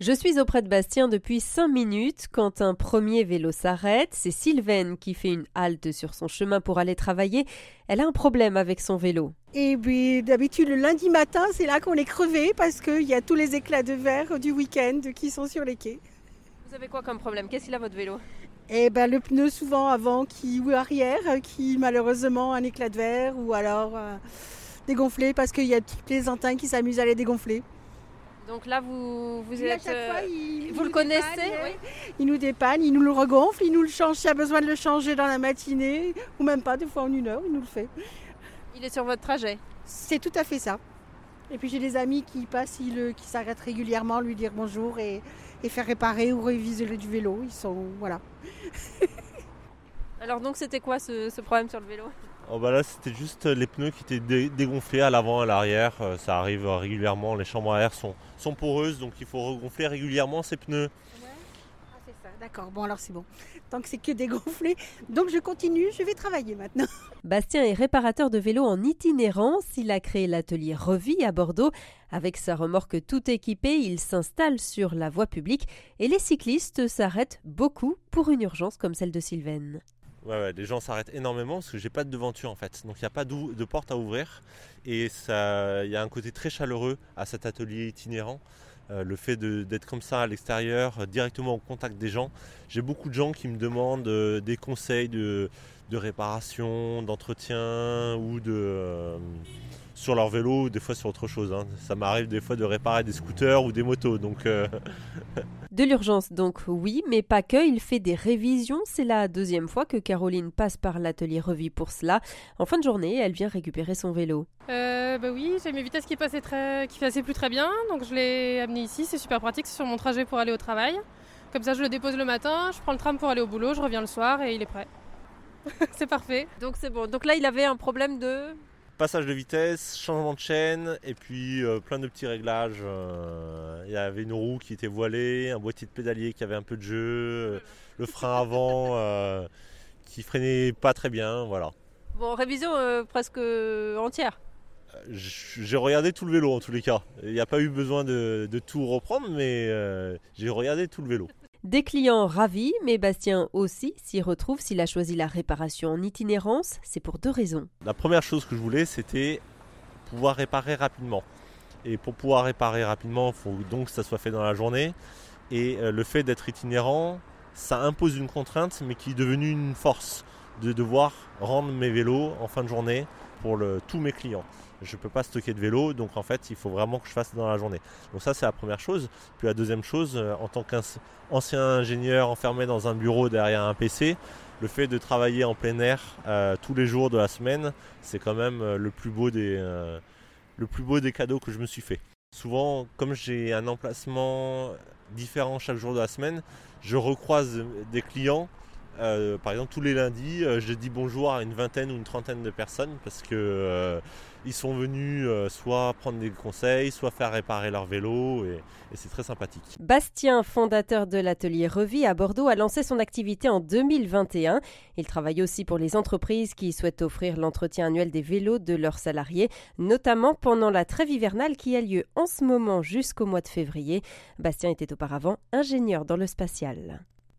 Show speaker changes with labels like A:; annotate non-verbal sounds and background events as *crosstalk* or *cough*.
A: Je suis auprès de Bastien depuis 5 minutes quand un premier vélo s'arrête. C'est Sylvaine qui fait une halte sur son chemin pour aller travailler. Elle a un problème avec son vélo.
B: Et puis d'habitude le lundi matin, c'est là qu'on est crevé parce qu'il y a tous les éclats de verre du week-end qui sont sur les quais.
A: Vous avez quoi comme problème? Qu'est-ce qu'il a votre vélo?
B: Et ben le pneu souvent avant qui ou arrière qui malheureusement un éclat de verre ou alors euh, dégonflé parce qu'il y a toutes les antennes qui s'amusent à les dégonfler.
A: Donc là, vous, vous
B: Lui, à
A: êtes.
B: chaque
A: euh,
B: fois, il,
A: vous
B: il
A: le connaissez,
B: dépanne,
A: oui.
B: Il nous dépanne, il nous le regonfle, il nous le change s'il y a besoin de le changer dans la matinée, ou même pas, des fois en une heure, il nous le fait.
A: Il est sur votre trajet.
B: C'est tout à fait ça. Et puis j'ai des amis qui passent, ils le- qui s'arrêtent régulièrement, lui dire bonjour et, et faire réparer ou réviser le du vélo. Ils sont voilà. *laughs*
A: Alors donc, c'était quoi ce, ce problème sur le vélo?
C: Oh bah là c'était juste les pneus qui étaient dé- dégonflés à l'avant et à l'arrière. Euh, Ça arrive euh, régulièrement. Les chambres à air sont, sont poreuses donc il faut regonfler régulièrement ces pneus.
B: Ah, c'est ça, d'accord. Bon alors c'est bon. Tant que c'est que dégonflé, donc je continue, je vais travailler maintenant. *laughs*
A: Bastien est réparateur de vélos en itinérance. Il a créé l'atelier Revie à Bordeaux. Avec sa remorque tout équipée, il s'installe sur la voie publique et les cyclistes s'arrêtent beaucoup pour une urgence comme celle de Sylvaine.
C: Ouais, ouais, les gens s'arrêtent énormément parce que j'ai pas de devanture en fait. Donc il n'y a pas de porte à ouvrir. Et il y a un côté très chaleureux à cet atelier itinérant. Euh, le fait d'être comme ça à l'extérieur, euh, directement au contact des gens. J'ai beaucoup de gens qui me demandent euh, des conseils de, réparation, d'entretien ou de sur leur vélo ou des fois sur autre chose. hein. Ça m'arrive des fois de réparer des scooters ou des motos. Donc
A: De l'urgence donc oui, mais pas que, il fait des révisions. C'est la deuxième fois que Caroline passe par l'atelier Revie pour cela. En fin de journée, elle vient récupérer son vélo.
D: Euh, bah oui, j'ai mes vitesses qui passaient très, qui passaient plus très bien, donc je l'ai amené ici. C'est super pratique, c'est sur mon trajet pour aller au travail. Comme ça, je le dépose le matin, je prends le tram pour aller au boulot, je reviens le soir et il est prêt. *laughs* c'est parfait.
A: Donc c'est bon. Donc là, il avait un problème de...
C: passage de vitesse, changement de chaîne et puis euh, plein de petits réglages. euh, Il y avait une roue qui était voilée, un boîtier de pédalier qui avait un peu de jeu, euh, le frein avant qui freinait pas très bien. Voilà.
A: Bon, révision presque entière.
C: J'ai regardé tout le vélo en tous les cas. Il n'y a pas eu besoin de, de tout reprendre, mais j'ai regardé tout le vélo.
A: Des clients ravis, mais Bastien aussi s'y retrouve s'il a choisi la réparation en itinérance. C'est pour deux raisons.
C: La première chose que je voulais, c'était pouvoir réparer rapidement. Et pour pouvoir réparer rapidement, il faut donc que ça soit fait dans la journée. Et euh, le fait d'être itinérant, ça impose une contrainte, mais qui est devenue une force de devoir rendre mes vélos en fin de journée pour tous mes clients. Je ne peux pas stocker de vélo, donc en fait, il faut vraiment que je fasse dans la journée. Donc ça, c'est la première chose. Puis la deuxième chose, euh, en tant qu'ancien ingénieur enfermé dans un bureau derrière un PC, le fait de travailler en plein air euh, tous les jours de la semaine, c'est quand même euh, le plus beau des le plus beau des cadeaux que je me suis fait. Souvent, comme j'ai un emplacement différent chaque jour de la semaine, je recroise des clients. Euh, par exemple, tous les lundis, euh, je dis bonjour à une vingtaine ou une trentaine de personnes parce que euh, ils sont venus euh, soit prendre des conseils, soit faire réparer leur vélo et, c'est très sympathique.
A: Bastien, fondateur de l'atelier Revie à Bordeaux, a lancé son activité en 2021. Il travaille aussi pour les entreprises qui souhaitent offrir l'entretien annuel des vélos de leurs salariés, notamment pendant la trêve hivernale qui a lieu en ce moment jusqu'au mois de février. Bastien était auparavant ingénieur dans le spatial.